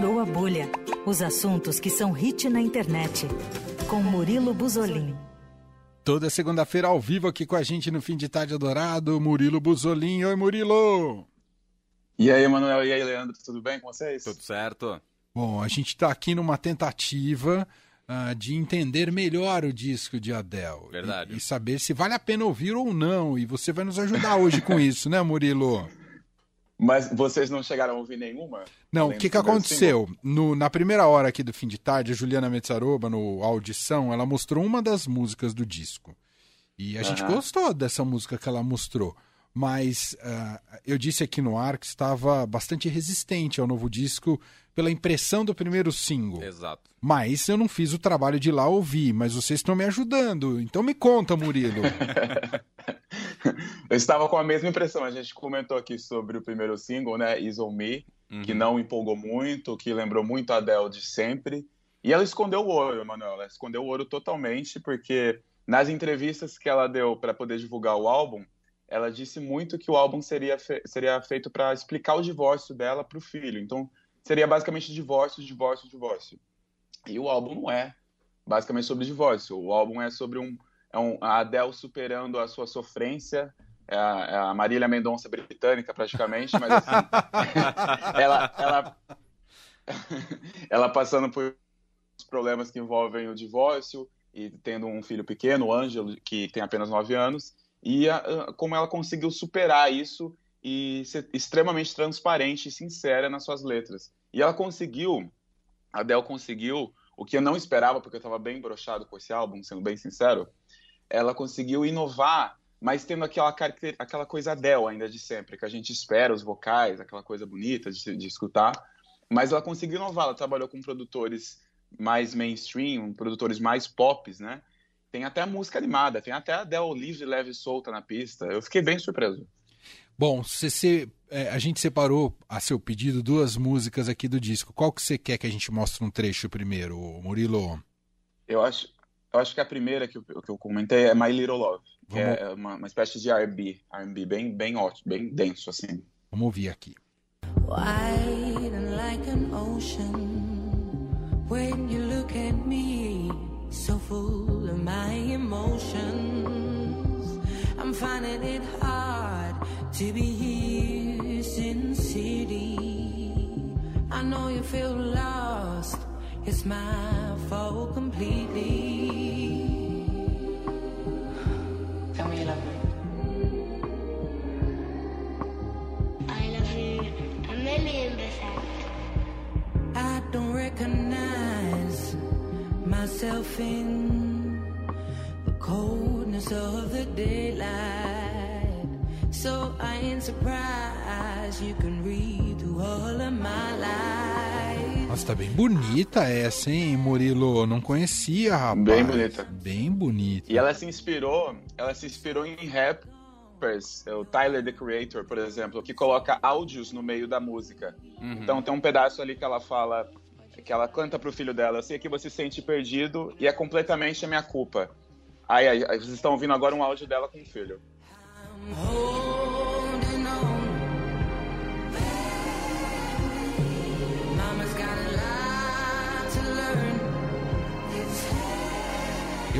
Furou a Bolha. Os assuntos que são hit na internet. Com Murilo Buzolin. Toda segunda-feira ao vivo aqui com a gente no Fim de Tarde Adorado, Murilo Buzolin. Oi, Murilo! E aí, Manuel? E aí, Leandro? Tudo bem com vocês? Tudo certo. Bom, a gente está aqui numa tentativa uh, de entender melhor o disco de Adele. Verdade. E, e saber se vale a pena ouvir ou não. E você vai nos ajudar hoje com isso, né, Murilo? Mas vocês não chegaram a ouvir nenhuma? Não, o que, que aconteceu? No, na primeira hora aqui do fim de tarde, a Juliana Metzaroba, no Audição, ela mostrou uma das músicas do disco. E a gente gostou dessa música que ela mostrou. Mas uh, eu disse aqui no ar que estava bastante resistente ao novo disco pela impressão do primeiro single. Exato. Mas eu não fiz o trabalho de ir lá ouvir, mas vocês estão me ajudando. Então me conta, Murilo. eu estava com a mesma impressão. A gente comentou aqui sobre o primeiro single, né, Is On Me, uhum. que não empolgou muito, que lembrou muito a Adele de sempre. E ela escondeu o ouro, Manuel. Ela escondeu o ouro totalmente, porque nas entrevistas que ela deu para poder divulgar o álbum, ela disse muito que o álbum seria, fe seria feito para explicar o divórcio dela para o filho. Então, seria basicamente divórcio, divórcio, divórcio. E o álbum não é basicamente sobre divórcio. O álbum é sobre um, é um a Adele superando a sua sofrência, é a, é a Marília Mendonça britânica praticamente, mas assim, ela, ela, ela passando por problemas que envolvem o divórcio e tendo um filho pequeno, o Ângelo, que tem apenas 9 anos, e a, a, como ela conseguiu superar isso e ser extremamente transparente e sincera nas suas letras. E ela conseguiu, a Adele conseguiu, o que eu não esperava, porque eu estava bem brochado com esse álbum, sendo bem sincero, ela conseguiu inovar, mas tendo aquela, aquela coisa Adele ainda de sempre, que a gente espera, os vocais, aquela coisa bonita de, de escutar, mas ela conseguiu inovar, ela trabalhou com produtores mais mainstream, produtores mais pops, né? Tem até música animada, tem até a Adele livre, leve e solta na pista. Eu fiquei bem surpreso. Bom, você, é, a gente separou a seu pedido duas músicas aqui do disco. Qual que você quer que a gente mostre um trecho primeiro, Murilo? Eu acho, eu acho que a primeira que eu, que eu comentei é My Little Love, que Vamos... é uma, uma, espécie de R&B, R&B bem, bem ótimo, bem denso, assim. Vamos ouvir aqui. Wide and like an ocean When you look at me So full of my emotions I'm finding it hard to be here Sin City. I know you feel lost, it's my fault completely. Tell me you love me. I love you a million percent. I don't recognize myself in the coldness of the daylight. So I ain't surprised you can read through all of my life. Nossa, tá bem bonita essa, hein, Murilo? Não conhecia, rapaz. Bem bonita. Bem bonita. E ela se inspirou, ela se inspirou em rappers, o Tyler the Creator, por exemplo, que coloca áudios no meio da música. Uhum. Então tem um pedaço ali que ela fala, que ela canta pro filho dela, eu sei que você se sente perdido e é completamente a minha culpa. Aí, aí, aí vocês estão ouvindo agora um áudio dela com o filho.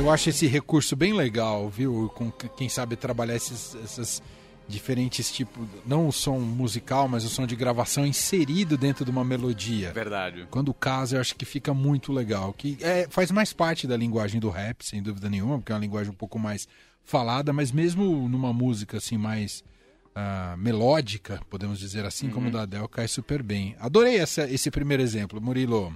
Eu acho esse recurso bem legal, viu? Com quem sabe trabalhar esses, essas diferentes tipos, não o som musical, mas o som de gravação inserido dentro de uma melodia. Verdade. Quando casa, eu acho que fica muito legal. Que é, faz mais parte da linguagem do rap, sem dúvida nenhuma, porque é uma linguagem um pouco mais falada, mas mesmo numa música assim mais uh, melódica, podemos dizer assim, uhum. como o da Adele, cai super bem. Adorei essa, esse primeiro exemplo, Murilo.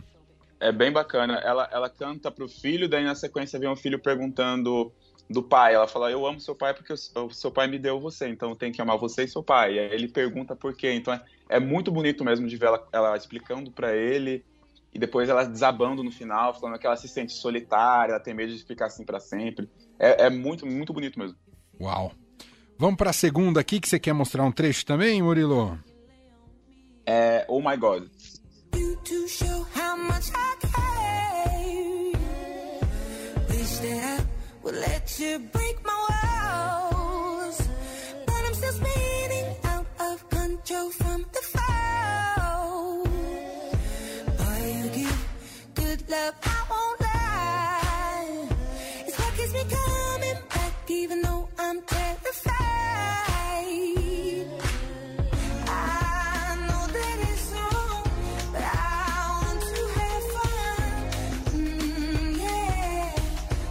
É bem bacana. Ela, ela canta pro filho, daí na sequência vem um filho perguntando do pai. Ela fala: Eu amo seu pai porque o seu pai me deu você, então tem que amar você e seu pai. E aí ele pergunta por quê. Então é, é muito bonito mesmo de ver ela, ela explicando para ele e depois ela desabando no final, falando que ela se sente solitária, ela tem medo de ficar assim para sempre. É, é, muito, muito bonito mesmo. Uau. Vamos para a segunda aqui, que você quer mostrar um trecho também, Murilo? É Oh My God. much I gave. Wish that I would let you break my walls, but I'm still spinning out of control from.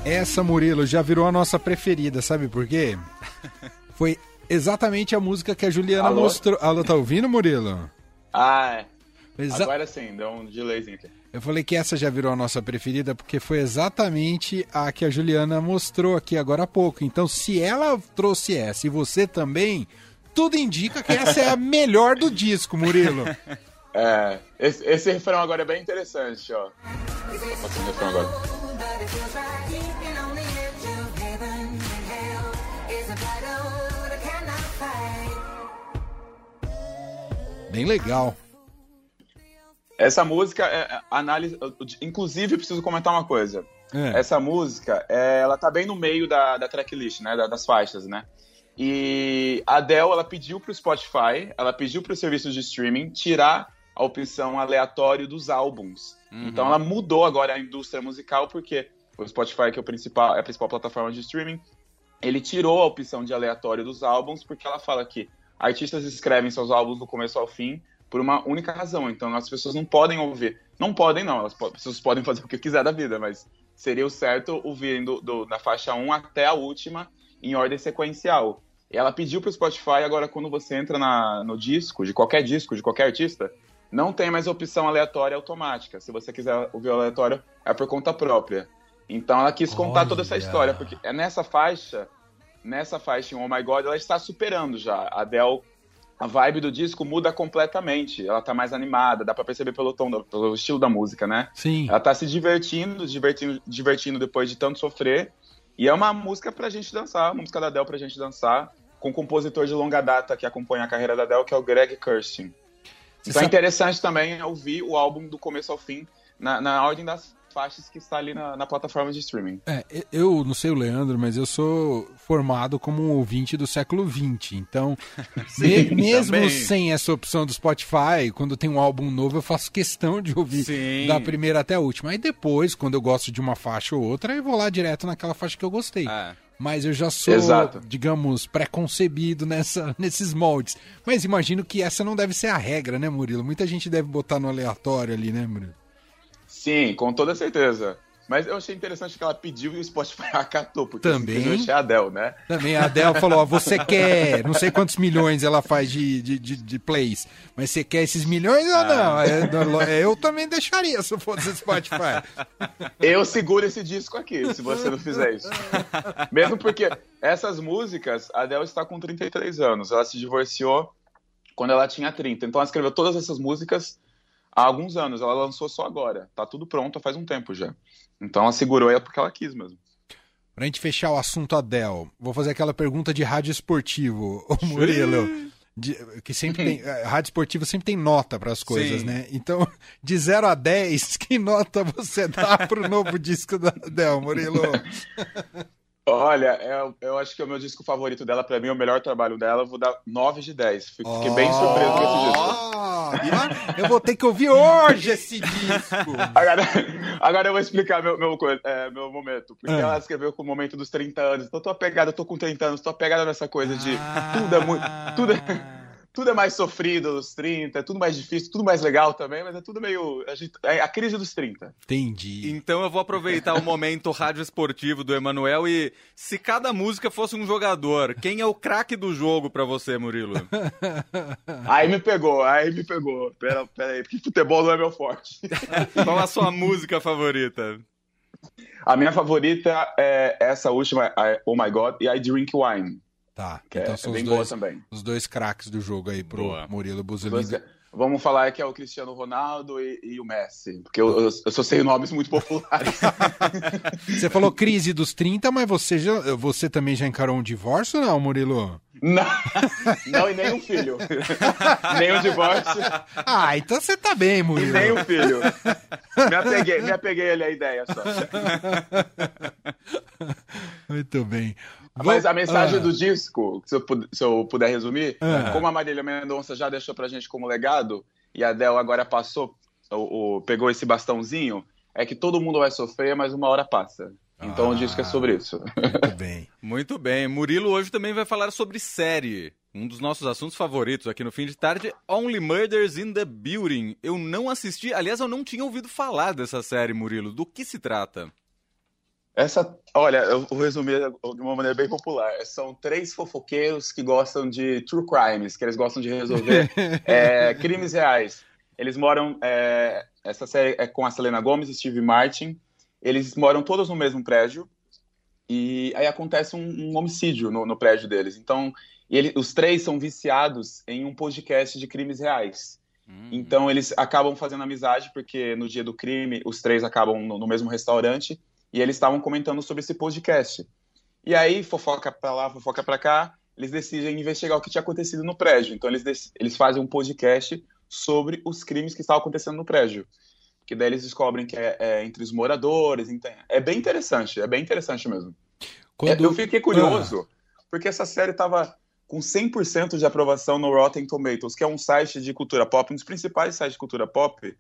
Essa, Murilo, já virou a nossa preferida, sabe por quê? Foi exatamente a música que a Juliana Alô? mostrou. Alô, tá ouvindo, Murilo? Ah, é. Exa- Agora sim, deu um delayzinho aqui. Eu falei que essa já virou a nossa preferida porque foi exatamente a que a Juliana mostrou aqui agora há pouco. Então, se ela trouxe essa e você também, tudo indica que essa é a melhor do disco, Murilo. É, esse, esse refrão agora é bem interessante, ó. O refrão agora. But it feels right keeping on the edge of heaven and hell is a battle I cannot fight. Bem legal. Essa música, é, é, análise. Inclusive, eu preciso comentar uma coisa. É. Essa música, é, ela tá bem no meio da, da tracklist, né? da- das faixas, né? E a Adele, ela pediu pro Spotify, ela pediu pro serviço de streaming tirar a opção aleatório dos álbuns. Então ela mudou agora a indústria musical, porque o Spotify, que é, o principal, é a principal plataforma de streaming, ele tirou a opção de aleatório dos álbuns, porque ela fala que artistas escrevem seus álbuns do começo ao fim por uma única razão. Então as pessoas não podem ouvir. Não podem, não. Elas, po- as pessoas podem fazer o que quiser da vida, mas seria o certo ouvir do, do- da faixa 1 até a última em ordem sequencial. E ela pediu pro Spotify, agora quando você entra na- no disco, de qualquer disco, de qualquer artista, não tem mais opção aleatória automática. Se você quiser ouvir o aleatório, é por conta própria. Então ela quis contar toda essa Olha. história, porque é nessa faixa, nessa faixa em Oh My God, ela está superando já. A Adele, a vibe do disco muda completamente. Ela tá mais animada, dá pra perceber pelo tom, pelo estilo da música, né? Sim. Ela tá se divertindo, divertindo, divertindo depois de tanto sofrer. E é uma música pra gente dançar, uma música da Adele pra gente dançar, com um compositor de longa data que acompanha a carreira da Adele, que é o Greg Kirsten. Então é interessante também ouvir o álbum do começo ao fim, na, na ordem das faixas que está ali na, na plataforma de streaming. É, eu não sei o Leandro, mas eu sou formado como um ouvinte do século XX. Então, me- mesmo também. sem essa opção do Spotify, quando tem um álbum novo, eu faço questão de ouvir Sim. da primeira até a última. Aí depois, quando eu gosto de uma faixa ou outra, eu vou lá direto naquela faixa que eu gostei. É. Mas eu já sou, Exato. digamos, preconcebido nessa, nesses moldes. Mas imagino que essa não deve ser a regra, né, Murilo? Muita gente deve botar no aleatório ali, né, Murilo? Sim, com toda certeza. Mas eu achei interessante que ela pediu e o Spotify acatou, porque Também. é a Adele, né? Também a Adele falou, ó, você quer, não sei quantos milhões ela faz de, de, de, de plays, mas você quer esses milhões ou não? É, Eu também deixaria se eu fosse Spotify. Eu seguro esse disco aqui, se você não fizer isso. Mesmo porque essas músicas, a Adele está com 33 anos. Ela se divorciou quando ela tinha 30. Então ela escreveu todas essas músicas há alguns anos. Ela lançou só agora. Tá tudo pronto faz um tempo já. Então ela segurou é porque ela quis mesmo. Pra gente fechar o assunto Adele, vou fazer aquela pergunta de rádio esportivo, ô Murilo. de- que sempre tem. eh, Rádio esportivo sempre tem nota para as coisas, Sim. né? Então, de 0 a 10, que nota você dá pro novo disco da Adele, Murilo? Olha, eu, eu acho que é o meu disco favorito dela. Pra mim, é o melhor trabalho dela. Eu vou dar 9 de 10. Fiquei fiquei bem surpreso com esse disco. Ah, Eu vou ter que ouvir hoje esse disco. Agora, agora eu vou explicar meu, meu, é, meu momento. Porque Ah. ela escreveu com o momento dos 30 anos. Então eu tô apegada, eu tô com 30 anos, tô apegada nessa coisa de tudo é muito. Tudo é, tudo é mais sofrido aos 30, é tudo mais difícil, tudo mais legal também, mas é tudo meio. A, gente- é a crise dos 30. Entendi. Então eu vou aproveitar o momento rádio esportivo do Emanuel e se cada música fosse um jogador, quem é o craque do jogo pra você, Murilo? Aí me pegou, aí me pegou. Pera, pera aí, porque futebol não é meu forte. Qual a sua música favorita? A minha favorita é essa última, a Oh My God, e I Drink Wine, Tá, que então é, são é os bem boa dois, também. os dois craques do jogo aí pro Boa. Murilo Dois- Buzolini. Vamos falar que é o Cristiano Ronaldo e, e o Messi, porque eu, eu, eu só sei nomes muito populares. Você falou crise dos 30, mas você, já, você também já encarou um divórcio ou não, Murilo? não, não, e nem um filho. nem um divórcio, Ah, então você tá bem, e Murilo. nem um filho. Me apeguei, me apeguei ali à ideia só. Muito bem. Mas a mensagem Ah, do disco, se eu, puder, se eu puder resumir, Ah. como a Marília Mendonça já deixou pra gente como legado, e a Adele agora passou, o, o- pegou esse bastãozinho, é que todo mundo vai sofrer, mas uma hora passa. Então Ah. o disco é sobre isso. Muito bem. Muito bem. Murilo hoje também vai falar sobre série. Um dos nossos assuntos favoritos aqui no fim de tarde, Only Murders in the Building. Eu não assisti, aliás, eu não tinha ouvido falar dessa série, Murilo. Do que se trata? Essa, olha, eu vou resumir de uma maneira bem popular. São três fofoqueiros que gostam de true crimes, que eles gostam de resolver é, crimes reais. Eles moram. é, essa série é com a Selena Gomez e Steve Martin. Eles moram todos no mesmo prédio. E aí acontece um, um homicídio no, no prédio deles. Então, ele- os três são viciados em um podcast de crimes reais. Hum, Então eles acabam fazendo amizade, porque no dia do crime os três acabam no, no mesmo restaurante e eles estavam comentando sobre esse podcast. E aí, fofoca pra lá, fofoca pra cá, eles decidem investigar o que tinha acontecido no prédio. Então eles, eles fazem um podcast sobre os crimes que estavam acontecendo no prédio. Que daí eles descobrem que é, é entre os moradores. então- É bem interessante, é bem interessante mesmo. Quando... Eu fiquei curioso, porque essa série tava com 100% de aprovação no Rotten Tomatoes, que é um site de cultura pop, um dos principais sites de cultura pop,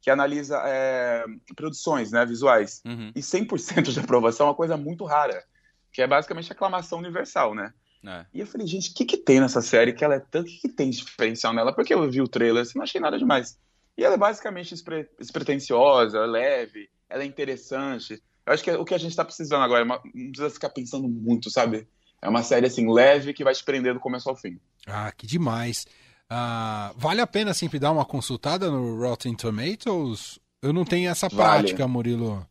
que analisa é, produções né, visuais. Uhum. E 100% de aprovação é uma coisa muito rara, que é basicamente aclamação universal, né? É. E eu falei, gente, o que, que tem nessa série que ela é tanto. O que, que tem de diferencial nela? Porque eu vi o trailer assim, não achei nada demais. E ela é basicamente despre- despretensiosa, leve, ela é interessante. Eu acho que é o que a gente tá precisando agora, é não precisa ficar pensando muito, sabe? É uma série assim, leve, que vai te prender do começo ao fim. Ah, que demais. Ah, vale a pena sempre dar uma consultada no Rotten Tomatoes? Eu não tenho essa Vale. prática, Murilo.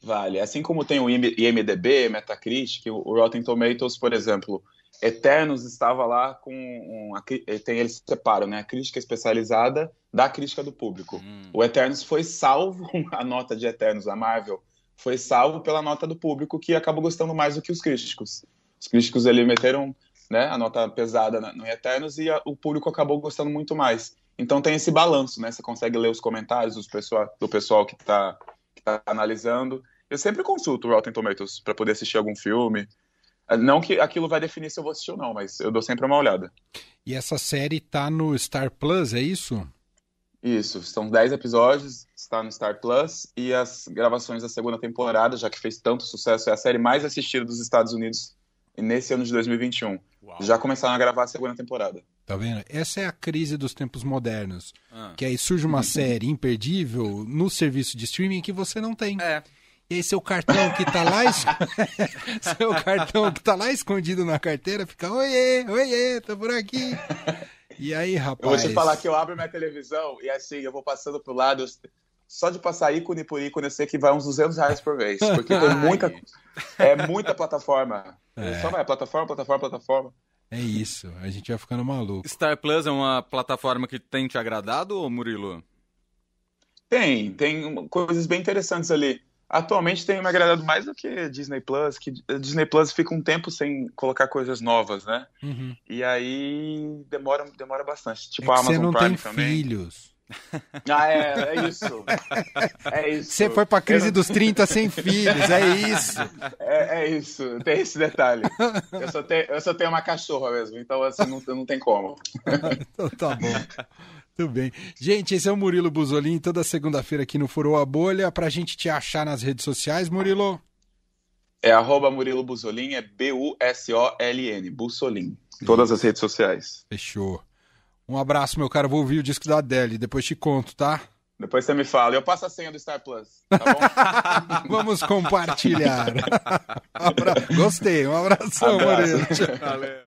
Vale. Assim como tem o IM- IMDB, Metacritic, o Rotten Tomatoes, por exemplo, Eternos estava lá com a cri- tem eles separam, né, a crítica especializada da crítica do público. Hum. O Eternos foi salvo, a nota de Eternos da Marvel foi salvo pela nota do público que acabou gostando mais do que os críticos. Os críticos ali meteram, né, a nota pesada no Eternos e a- o público acabou gostando muito mais. Então tem esse balanço, né? Você consegue ler os comentários dos pessoal, do pessoal que está que tá analisando. Eu sempre consulto o Rotten Tomatoes para poder assistir algum filme. Não que aquilo vai definir se eu vou assistir ou não, mas eu dou sempre uma olhada. E essa série tá no Star Plus, é isso? Isso, são 10 episódios, está no Star Plus, e as gravações da segunda temporada, já que fez tanto sucesso, é a série mais assistida dos Estados Unidos nesse ano de 2021. Uau. Já começaram a gravar a segunda temporada. Tá vendo? Essa é a crise dos tempos modernos. Ah. Que aí surge uma série imperdível no serviço de streaming que você não tem. É. E aí seu cartão que tá lá, es- seu cartão que tá lá escondido na carteira fica, oiê, oiê, tô por aqui. E aí, Eu rapaz? vou te falar que eu abro minha televisão e assim, eu vou passando pro lado, eu- só de passar ícone por ícone, eu sei que vai uns 200 reais por vez, porque tem muita, é muita plataforma. É. Só vai, plataforma, plataforma, plataforma. É isso, a gente vai ficando maluco. Star Plus é uma plataforma que tem te agradado, Murilo? Tem, tem coisas bem interessantes ali. Atualmente tem me agradado mais do que Disney Plus, que Disney Plus fica um tempo sem colocar coisas novas, né? Uhum. E aí demora, demora bastante. É Tipo que a você Amazon não Prime tem também. filhos. Ah, é, é isso. É isso. Você foi pra crise não- dos 30 sem filhos, é isso. É, é isso, tem esse detalhe. Eu só, tenho, eu só tenho uma cachorra mesmo, então assim, não, não tem como. Então tá bom. Tudo bem. Gente, esse é o Murilo Buzolin, toda segunda-feira aqui no Furou a Bolha. Pra gente te achar nas redes sociais, Murilo. É arroba Murilo Busolin, é B-U-S-O-L-N, Bussolin. Todas as redes sociais. Fechou. Um abraço, meu cara. Vou ouvir o disco da Adele, depois te conto, tá? Depois você me fala. Eu passo a senha do Star Plus, tá bom? Vamos compartilhar. Um abra- Gostei. Um abração, Abraço. Valeu.